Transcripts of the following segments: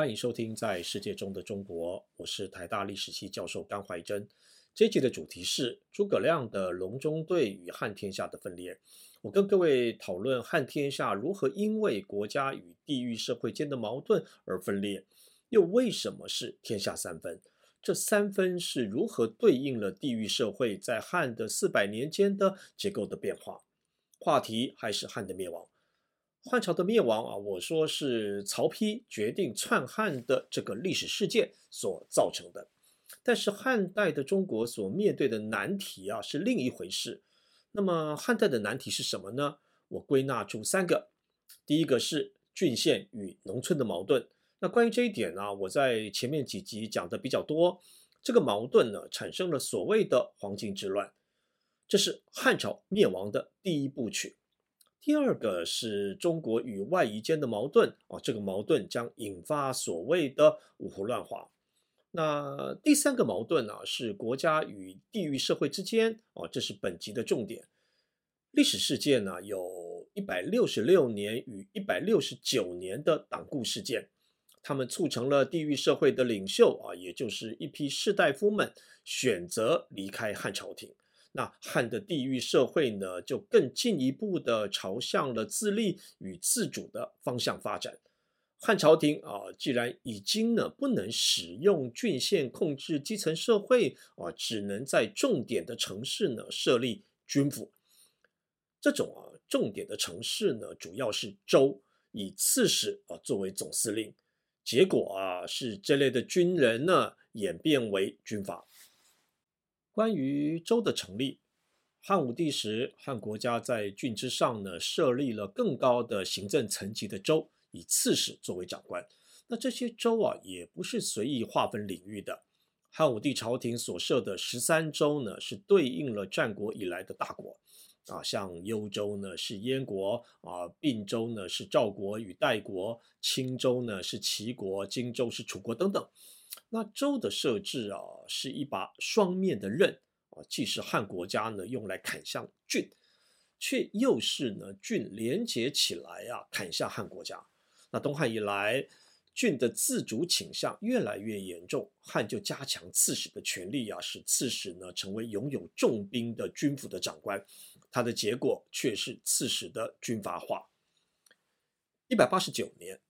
欢迎收听《在世界中的中国》，我是台大历史系教授甘怀真。这集的主题是诸葛亮的隆中对与汉天下的分裂。我跟各位讨论汉天下如何因为国家与地域社会间的矛盾而分裂，又为什么是天下三分？这三分是如何对应了地域社会在汉的四百年间的结构的变化？话题还是汉的灭亡。汉朝的灭亡啊，我说是曹丕决定篡汉的这个历史事件所造成的。但是汉代的中国所面对的难题啊是另一回事。那么汉代的难题是什么呢？我归纳出三个。第一个是郡县与农村的矛盾。那关于这一点呢，我在前面几集讲的比较多。这个矛盾呢，产生了所谓的黄巾之乱，这是汉朝灭亡的第一部曲。第二个是中国与外夷间的矛盾啊，这个矛盾将引发所谓的五胡乱华。那第三个矛盾呢，是国家与地域社会之间啊，这是本集的重点。历史事件呢，有一百六十六年与一百六十九年的党锢事件，他们促成了地域社会的领袖啊，也就是一批士大夫们选择离开汉朝廷。那汉的地域社会呢，就更进一步的朝向了自立与自主的方向发展。汉朝廷啊，既然已经呢不能使用郡县控制基层社会啊，只能在重点的城市呢设立军府。这种啊重点的城市呢，主要是州，以刺史啊作为总司令。结果啊，是这类的军人呢演变为军阀。关于州的成立，汉武帝时，汉国家在郡之上呢设立了更高的行政层级的州，以刺史作为长官。那这些州啊，也不是随意划分领域的。汉武帝朝廷所设的十三州呢，是对应了战国以来的大国啊，像幽州呢是燕国啊，并州呢是赵国与代国，青州呢是齐国，荆州是楚国等等。那州的设置啊，是一把双面的刃啊，既是汉国家呢用来砍向郡，却又是呢郡连结起来啊砍向汉国家。那东汉以来，郡的自主倾向越来越严重，汉就加强刺史的权力啊，使刺史呢成为拥有重兵的军府的长官，它的结果却是刺史的军阀化。一百八十九年。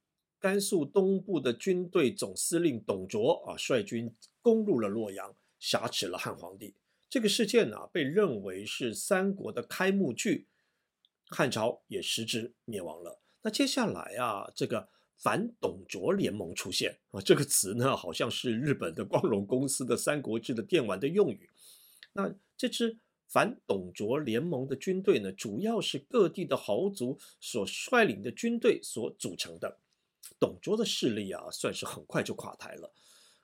甘肃东部的军队总司令董卓啊，率军攻入了洛阳，挟持了汉皇帝。这个事件呢、被认为是三国的开幕剧，汉朝也实质灭亡了。那接下来啊，这个反董卓联盟出现啊，这个词呢，好像是日本的光荣公司的《三国志》的电玩的用语。那这支反董卓联盟的军队呢，主要是各地的豪族所率领的军队所组成的。董卓的势力啊，算是很快就垮台了。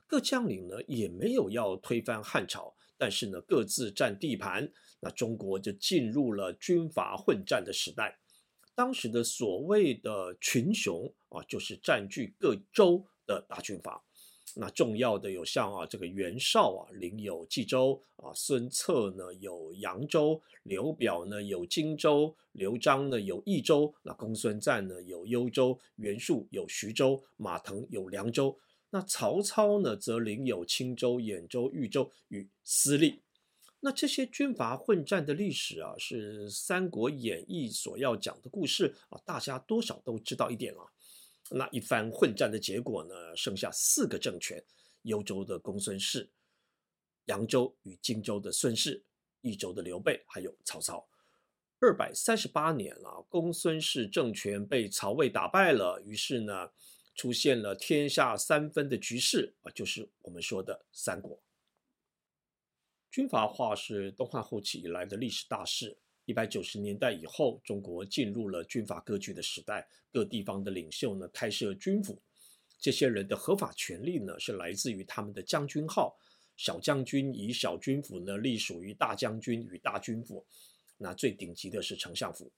各将领呢，也没有要推翻汉朝，但是呢，各自占地盘，那中国就进入了军阀混战的时代。当时的所谓的群雄啊，就是占据各州的大军阀。那重要的有像啊，这个袁绍啊，领有冀州啊；孙策呢有扬州，刘表呢有荆州，刘璋呢有益州，那公孙瓒呢有幽州，袁术有徐州，马腾有凉州。那曹操呢则领有青州、兖州、豫州与私立。那这些军阀混战的历史啊，是《三国演义》所要讲的故事啊，大家多少都知道一点了。那一番混战的结果呢，剩下四个政权：幽州的公孙氏、扬州与荆州的孙氏、益州的刘备，还有曹操。二百三十八年了，公孙氏政权被曹魏打败了，于是呢，出现了天下三分的局势啊，就是我们说的三国。军阀化是东汉后期以来的历史大事。一百九十年代以后，中国进入了军阀割据的时代。各地方的领袖呢，开设军府。这些人的合法权利呢，是来自于他们的将军号。小将军以小军府呢，隶属于大将军与大军府。那最顶级的是丞相府。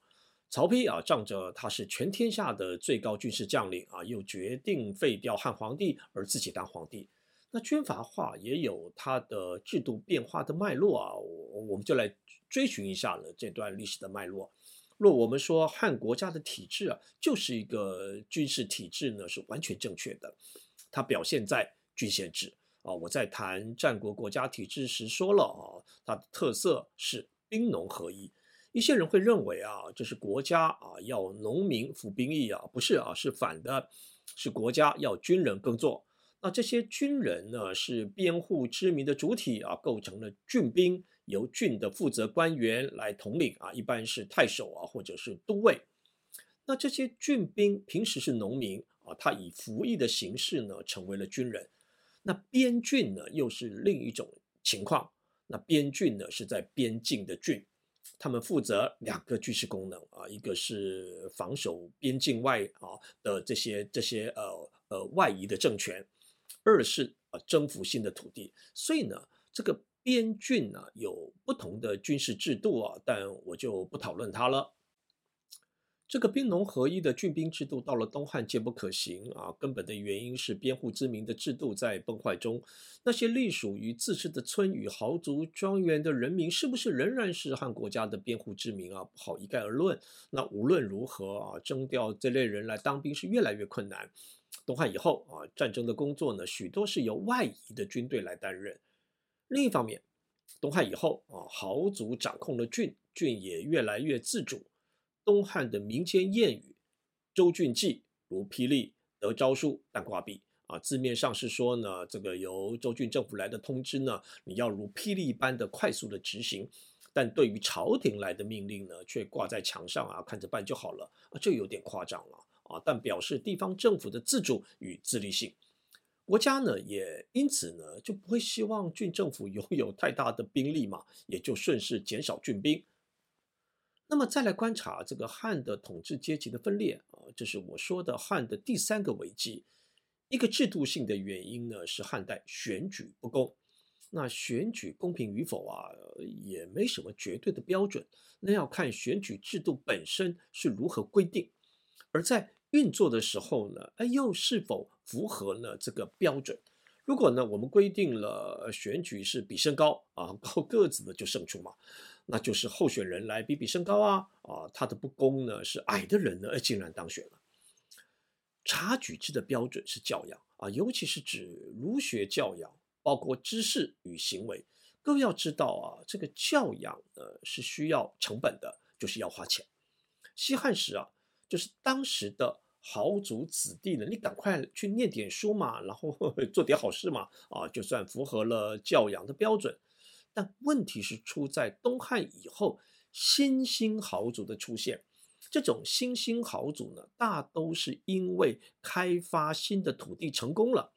曹丕啊，仗着他是全天下的最高军事将领啊，又决定废掉汉皇帝，而自己当皇帝。那军阀化也有它的制度变化的脉络啊，我我们就来。追寻一下呢，这段历史的脉络。若我们说汉国家的体制啊，就是一个军事体制呢，是完全正确的。它表现在郡县制啊。我在谈战国国家体制时说了啊，它的特色是兵农合一。一些人会认为啊，这是国家啊要农民服兵役啊，不是啊，是反的，是国家要军人耕作。那这些军人呢，是编户之民的主体啊，构成了郡兵，由郡的负责官员来统领啊，一般是太守啊，或者是都尉。那这些郡兵平时是农民啊，他以服役的形式呢，成为了军人。那边郡呢，又是另一种情况。那边郡呢，是在边境的郡，他们负责两个军事功能啊，一个是防守边境外啊的这些这些呃呃外移的政权。二是啊，征服新的土地，所以呢，这个边郡呢有不同的军事制度啊，但我就不讨论它了。这个兵农合一的郡兵制度到了东汉皆不可行啊，根本的原因是边户之民的制度在崩坏中，那些隶属于自治的村与豪族庄园的人民，是不是仍然是汉国家的边户之民啊？不好一概而论。那无论如何啊，征调这类人来当兵是越来越困难。东汉以后啊，战争的工作呢，许多是由外夷的军队来担任。另一方面，东汉以后啊，豪族掌控了郡，郡也越来越自主。东汉的民间谚语“州郡济，如霹雳，得诏书，但挂壁”啊，字面上是说呢，这个由州郡政府来的通知呢，你要如霹雳般的快速的执行；但对于朝廷来的命令呢，却挂在墙上啊，看着办就好了啊，这有点夸张了。啊，但表示地方政府的自主与自立性，国家呢也因此呢就不会希望郡政府拥有太大的兵力嘛，也就顺势减少郡兵。那么再来观察这个汉的统治阶级的分裂啊，这是我说的汉的第三个危机。一个制度性的原因呢是汉代选举不公，那选举公平与否啊也没什么绝对的标准，那要看选举制度本身是如何规定，而在运作的时候呢，哎，又是否符合呢这个标准？如果呢，我们规定了选举是比身高啊，高个子的就胜出嘛，那就是候选人来比比身高啊啊，他的不公呢是矮的人呢竟然当选了。察举制的标准是教养啊，尤其是指儒学教养，包括知识与行为。各位要知道啊，这个教养呢是需要成本的，就是要花钱。西汉时啊。就是当时的豪族子弟呢，你赶快去念点书嘛，然后做点好事嘛，啊，就算符合了教养的标准。但问题是出在东汉以后，新兴豪族的出现。这种新兴豪族呢，大都是因为开发新的土地成功了。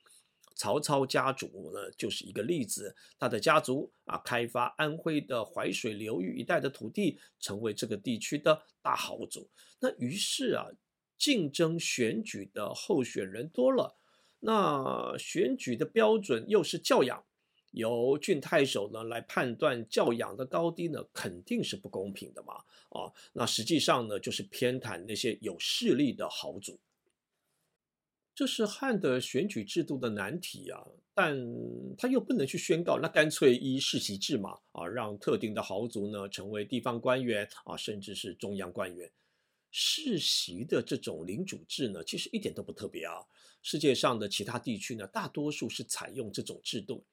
曹操家族呢，就是一个例子。他的家族啊，开发安徽的淮水流域一带的土地，成为这个地区的大豪族。那于是啊，竞争选举的候选人多了，那选举的标准又是教养，由郡太守呢来判断教养的高低呢，肯定是不公平的嘛。啊，那实际上呢，就是偏袒那些有势力的豪族。这是汉的选举制度的难题啊，但他又不能去宣告，那干脆依世袭制嘛，啊，让特定的豪族呢成为地方官员啊，甚至是中央官员。世袭的这种领主制呢，其实一点都不特别啊。世界上的其他地区呢，大多数是采用这种制度，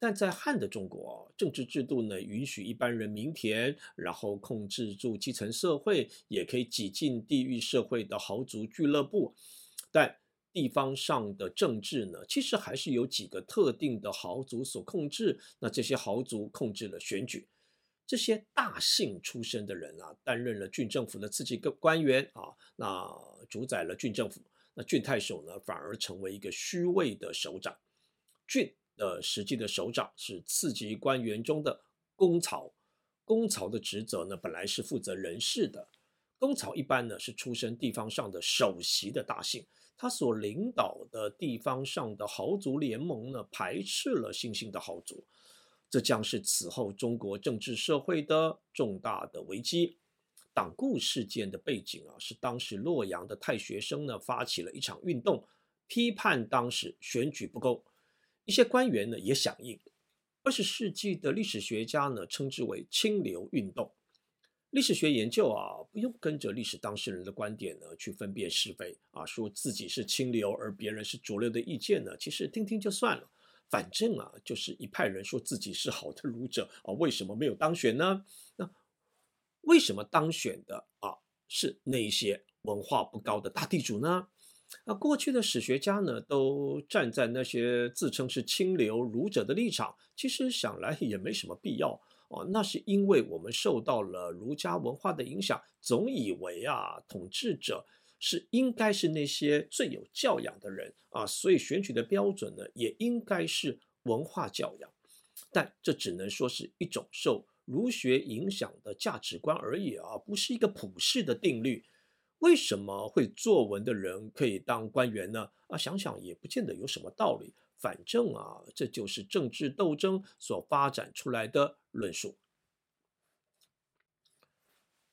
但在汉的中国，政治制度呢允许一般人民田，然后控制住基层社会，也可以挤进地域社会的豪族俱乐部，但。地方上的政治呢，其实还是由几个特定的豪族所控制。那这些豪族控制了选举，这些大姓出身的人啊，担任了郡政府的次级官员啊，那主宰了郡政府。那郡太守呢，反而成为一个虚位的首长。郡的实际的首长是次级官员中的公曹。公曹的职责呢，本来是负责人事的。公曹一般呢，是出身地方上的首席的大姓。他所领导的地方上的豪族联盟呢，排斥了新兴的豪族，这将是此后中国政治社会的重大的危机。党锢事件的背景啊，是当时洛阳的太学生呢发起了一场运动，批判当时选举不公，一些官员呢也响应。二十世纪的历史学家呢称之为清流运动。历史学研究啊，不用跟着历史当事人的观点呢去分辨是非啊，说自己是清流而别人是浊流的意见呢，其实听听就算了。反正啊，就是一派人说自己是好的儒者啊，为什么没有当选呢？那为什么当选的啊是那些文化不高的大地主呢？那过去的史学家呢，都站在那些自称是清流儒者的立场，其实想来也没什么必要哦。那是因为我们受到了儒家文化的影响，总以为啊，统治者是应该是那些最有教养的人啊，所以选举的标准呢，也应该是文化教养。但这只能说是一种受儒学影响的价值观而已啊，不是一个普世的定律。为什么会作文的人可以当官员呢？啊，想想也不见得有什么道理。反正啊，这就是政治斗争所发展出来的论述。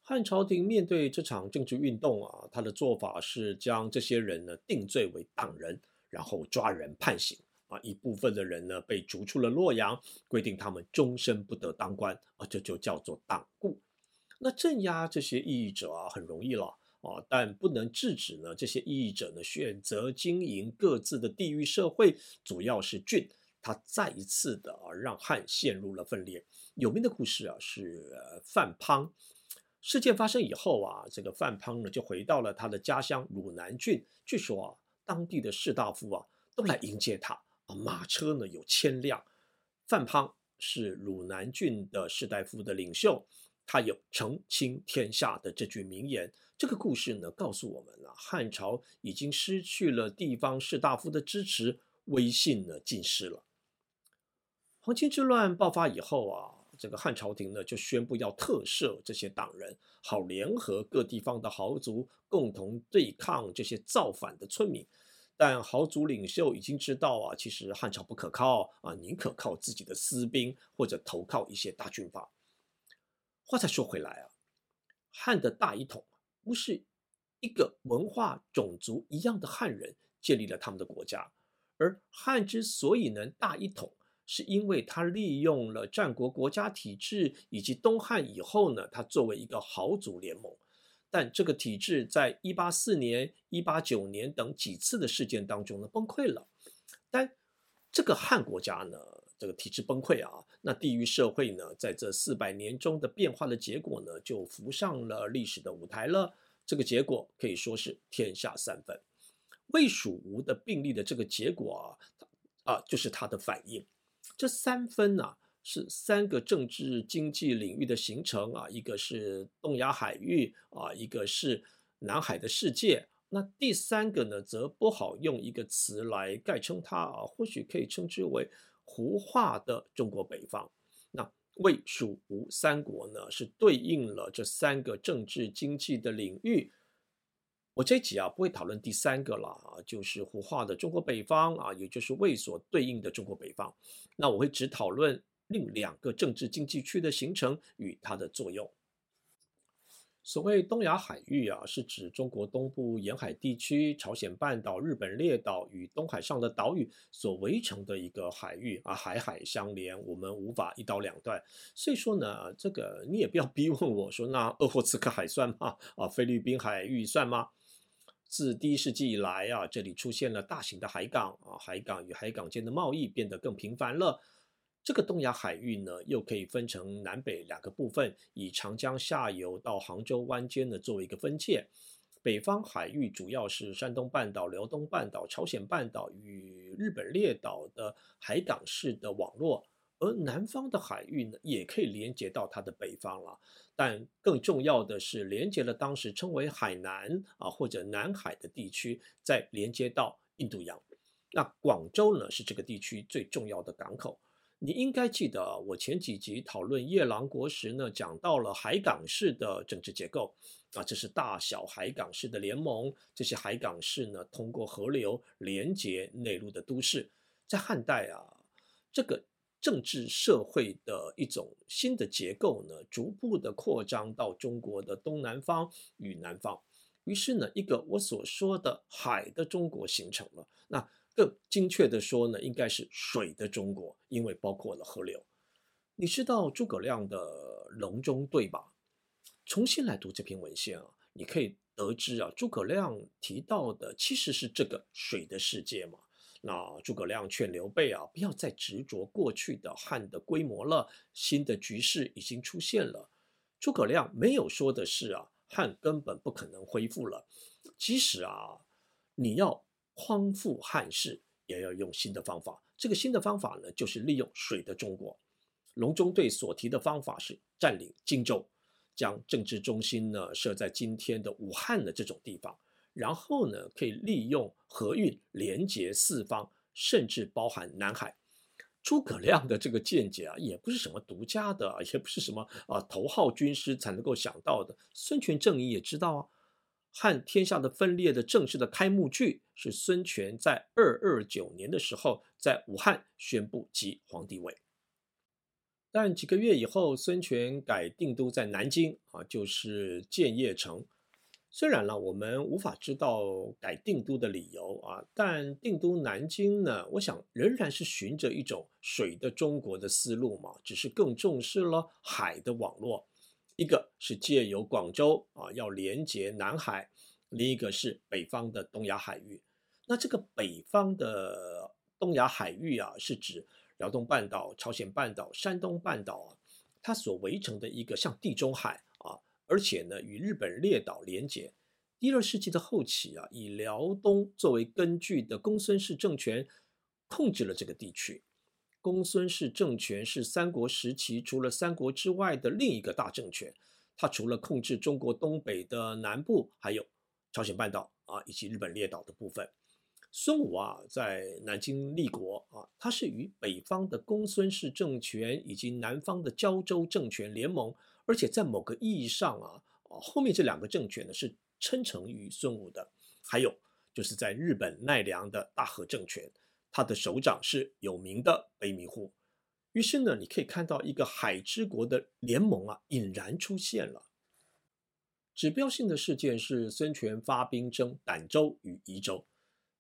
汉朝廷面对这场政治运动啊，他的做法是将这些人呢定罪为党人，然后抓人判刑啊。一部分的人呢被逐出了洛阳，规定他们终身不得当官啊，这就叫做党锢。那镇压这些异议者啊，很容易了。啊，但不能制止呢，这些异议者呢选择经营各自的地域社会，主要是郡，他再一次的啊让汉陷入了分裂。有名的故事啊是范滂，事件发生以后啊，这个范滂呢就回到了他的家乡鲁南郡，据说啊当地的士大夫啊都来迎接他啊，马车呢有千辆。范滂是鲁南郡的士大夫的领袖。他有澄清天下的这句名言。这个故事呢，告诉我们了汉朝已经失去了地方士大夫的支持，威信呢尽失了。黄巾之乱爆发以后啊，这个汉朝廷呢就宣布要特赦这些党人，好联合各地方的豪族共同对抗这些造反的村民。但豪族领袖已经知道啊，其实汉朝不可靠啊，宁可靠自己的私兵或者投靠一些大军阀。话再说回来啊，汉的大一统不是一个文化种族一样的汉人建立了他们的国家，而汉之所以能大一统，是因为他利用了战国国家体制，以及东汉以后呢，他作为一个豪族联盟。但这个体制在一八四年、一八九年等几次的事件当中呢崩溃了，但这个汉国家呢，这个体制崩溃啊，那地域社会呢，在这四百年中的变化的结果呢，就浮上了历史的舞台了。这个结果可以说是天下三分。魏蜀吴的并立的这个结果啊，啊，就是他的反应。这三分呢、是三个政治经济领域的形成啊，一个是东亚海域啊，一个是南海的世界。那第三个呢，则不好用一个词来概称它啊，或许可以称之为。胡化的中国北方，那魏、蜀、吴三国呢，是对应了这三个政治经济的领域。我这集啊不会讨论第三个了啊，就是胡化的中国北方啊，也就是魏所对应的中国北方。那我会只讨论另两个政治经济区的形成与它的作用。所谓东亚海域啊，是指中国东部沿海地区、朝鲜半岛、日本列岛与东海上的岛屿所围成的一个海域啊，海海相连，我们无法一刀两断。所以说呢，这个你也不要逼问我说，那鄂霍次克海算吗？啊，菲律宾海域算吗？自第一世纪以来啊，这里出现了大型的海港啊，海港与海港间的贸易变得更频繁了。这个东亚海域呢，又可以分成南北两个部分，以长江下游到杭州湾间呢作为一个分界。北方海域主要是山东半岛、辽东半岛、朝鲜半岛与日本列岛的海港式的网络，而南方的海域呢，也可以连接到它的北方了。但更重要的是，连接了当时称为海南啊或者南海的地区，再连接到印度洋。那广州呢，是这个地区最重要的港口。你应该记得，我前几集讨论夜郎国时呢，讲到了海港式的政治结构啊，这是大小海港式的联盟。这些海港式呢，通过河流连接内陆的都市。在汉代啊，这个政治社会的一种新的结构呢，逐步的扩张到中国的东南方与南方。于是呢，一个我所说的海的中国形成了。那更精确的说呢，应该是水的中国，因为包括了河流。你知道诸葛亮的隆中对吧？重新来读这篇文献啊，你可以得知啊，诸葛亮提到的其实是这个水的世界嘛。那诸葛亮劝刘备啊，不要再执着过去的汉的规模了，新的局势已经出现了。诸葛亮没有说的是啊，汉根本不可能恢复了。即使啊，你要匡复汉室，也要用新的方法。这个新的方法呢，就是利用水的中国。隆中对所提的方法是占领荆州。将政治中心呢设在今天的武汉的这种地方，然后呢可以利用河运连接四方，甚至包含南海。诸葛亮的这个见解啊，也不是什么独家的，也不是什么啊头号军师才能够想到的。孙权正义也知道啊，汉天下的分裂的正式的开幕剧是孙权在二二九年的时候在武汉宣布即皇帝位。但几个月以后，孙权改定都在南京啊，就是建业城。虽然呢，我们无法知道改定都的理由啊，但定都南京呢，我想仍然是循着一种水的中国的思路嘛，只是更重视了海的网络。一个是借由广州啊，要连接南海；另一个是北方的东亚海域。那这个北方的东亚海域啊，是指。辽东半岛、朝鲜半岛、山东半岛，它所围成的一个像地中海，而且呢与日本列岛连接。第二世纪的后期啊，以辽东作为根据的公孙氏政权控制了这个地区。公孙氏政权是三国时期除了三国之外的另一个大政权。它除了控制中国东北的南部，还有朝鲜半岛啊以及日本列岛的部分。孙武啊，在南京立国啊，他是与北方的公孙氏政权以及南方的胶州政权联盟，而且在某个意义上啊，啊，后面这两个政权呢是称臣于孙武的。还有就是在日本奈良的大和政权，他的首长是有名的卑弥呼。于是呢，你可以看到一个海之国的联盟啊，引然出现了。指标性的事件是孙权发兵征儋州与宜州。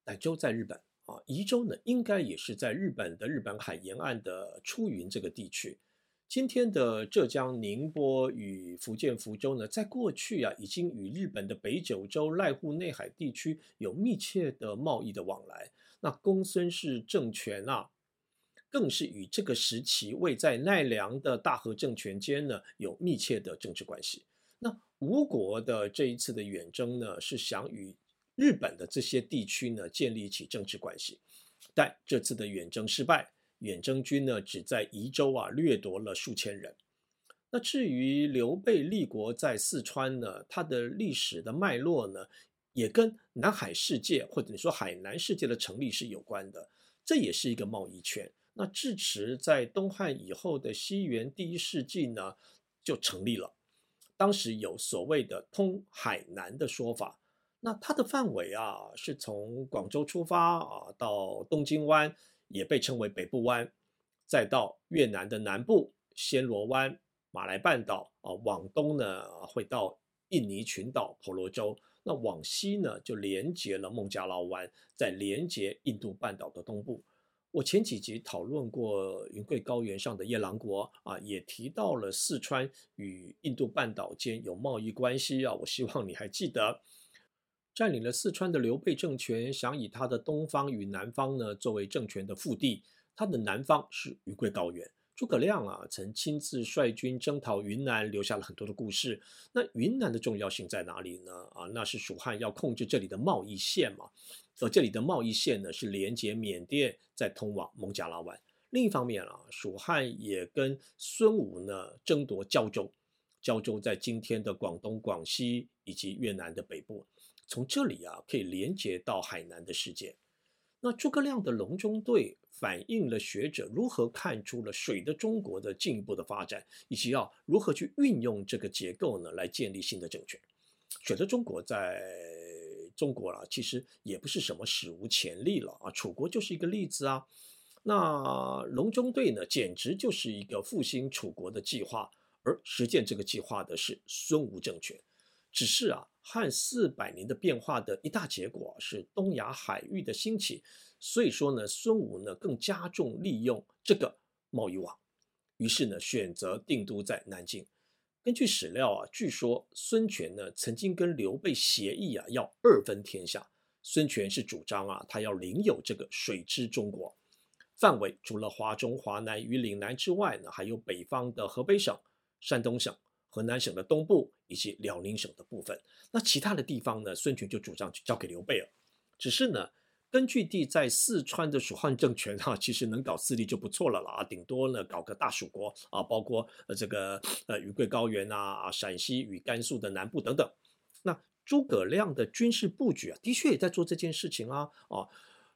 儋州在日本啊，宜州呢应该也是在日本的日本海沿岸的出云这个地区。今天的浙江宁波与福建福州呢，在过去啊，已经与日本的北九州、濑户内海地区有密切的贸易的往来。那公孙氏政权啊，更是与这个时期位在奈良的大和政权间呢有密切的政治关系。那吴国的这一次的远征呢，是想与日本的这些地区呢，建立起政治关系，但这次的远征失败，远征军呢只在宜州啊掠夺了数千人。那至于刘备立国在四川呢，它的历史的脉络呢，也跟南海世界或者你说海南世界的成立是有关的，这也是一个贸易圈。那至迟在东汉以后的西元第一世纪呢，就成立了，当时有所谓的通海南的说法。那它的范围啊，是从广州出发啊，到东京湾，也被称为北部湾，再到越南的南部暹罗湾、马来半岛啊，往东呢会到印尼群岛婆罗洲，那往西呢就连接了孟加拉湾，再连接印度半岛的东部。我前几集讨论过云贵高原上的夜郎国啊，也提到了四川与印度半岛间有贸易关系啊，我希望你还记得。占领了四川的刘备政权，想以他的东方与南方呢作为政权的腹地。他的南方是云贵高原。诸葛亮啊，曾亲自率军征讨云南，留下了很多的故事。那云南的重要性在哪里呢？啊，那是蜀汉要控制这里的贸易线嘛。而这里的贸易线呢，是连接缅甸，再通往孟加拉湾。另一方面啊，蜀汉也跟孙武呢争夺交州。交州在今天的广东、广西以及越南的北部。从这里啊，可以连接到海南的世界。那诸葛亮的隆中对反映了学者如何看出了水的中国的进一步的发展，以及要如何去运用这个结构呢，来建立新的政权。水的中国在中国啊，其实也不是什么史无前例了啊，楚国就是一个例子啊。那隆中对呢，简直就是一个复兴楚国的计划，而实践这个计划的是孙吴政权。只是啊，汉四百年的变化的一大结果是东亚海域的兴起，所以说呢，孙武呢更加重利用这个贸易网，于是呢选择定都在南京。根据史料啊，据说孙权呢曾经跟刘备协议啊，要二分天下。孙权是主张啊，他要领有这个水之中国，范围除了华中、华南与岭南之外呢，还有北方的河北省、山东省、河南省的东部以及辽宁省的部分。那其他的地方呢，孙权就主张交给刘备了。只是呢。根据地在四川的蜀汉政权哈，其实能搞四地就不错了啦，顶多呢搞个大蜀国啊，包括呃这个呃云贵高原啊、陕西与甘肃的南部等等。那诸葛亮的军事布局啊，的确也在做这件事情啊啊。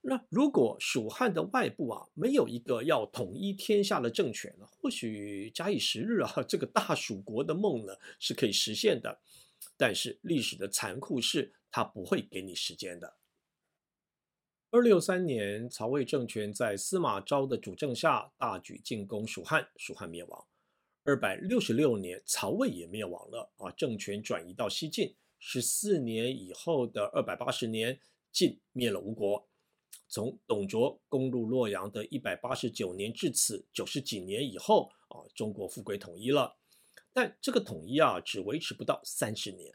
那如果蜀汉的外部啊没有一个要统一天下的政权呢，或许假以时日啊，这个大蜀国的梦呢是可以实现的。但是历史的残酷是，它不会给你时间的。二六三年，曹魏政权在司马昭的主政下大举进攻蜀汉，蜀汉灭亡。二百六十六年，曹魏也灭亡了啊，政权转移到西晋。十四年以后的二百八十年，晋灭了吴国。从董卓攻入洛阳的一百八十九年至此九十几年以后啊，中国复归统一了。但这个统一啊，只维持不到三十年。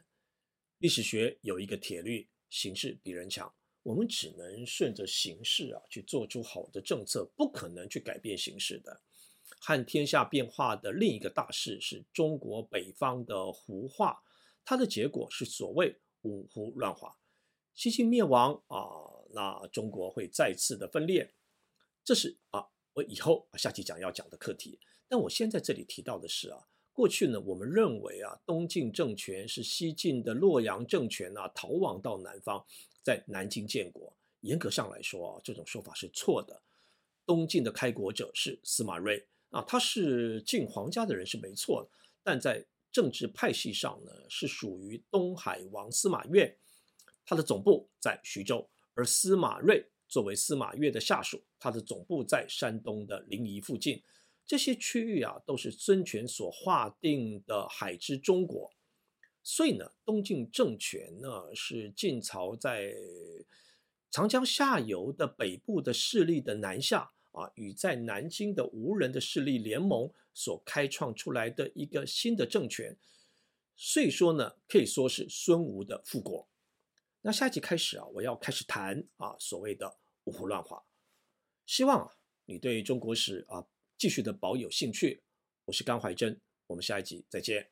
历史学有一个铁律：形势比人强。我们只能顺着形势啊去做出好的政策，不可能去改变形势的。汉天下变化的另一个大势是中国北方的胡化，它的结果是所谓五胡乱华。西晋灭亡啊，那中国会再次的分裂，这是啊我以后下期讲要讲的课题。但我现在这里提到的是啊。过去呢，我们认为啊，东晋政权是西晋的洛阳政权啊逃亡到南方，在南京建国。严格上来说啊，这种说法是错的。东晋的开国者是司马睿啊，他是晋皇家的人是没错的，但在政治派系上呢，是属于东海王司马越，他的总部在徐州，而司马睿作为司马越的下属，他的总部在山东的临沂附近。这些区域啊，都是孙权所划定的海之中国，所以呢，东晋政权呢是晋朝在长江下游的北部的势力的南下啊，与在南京的吴人的势力联盟所开创出来的一个新的政权，所以说呢，可以说是孙吴的复国。那下一集开始啊，我要开始谈啊所谓的五胡乱华，希望啊你对中国史啊。继续的保有兴趣，我是甘怀真，我们下一集再见。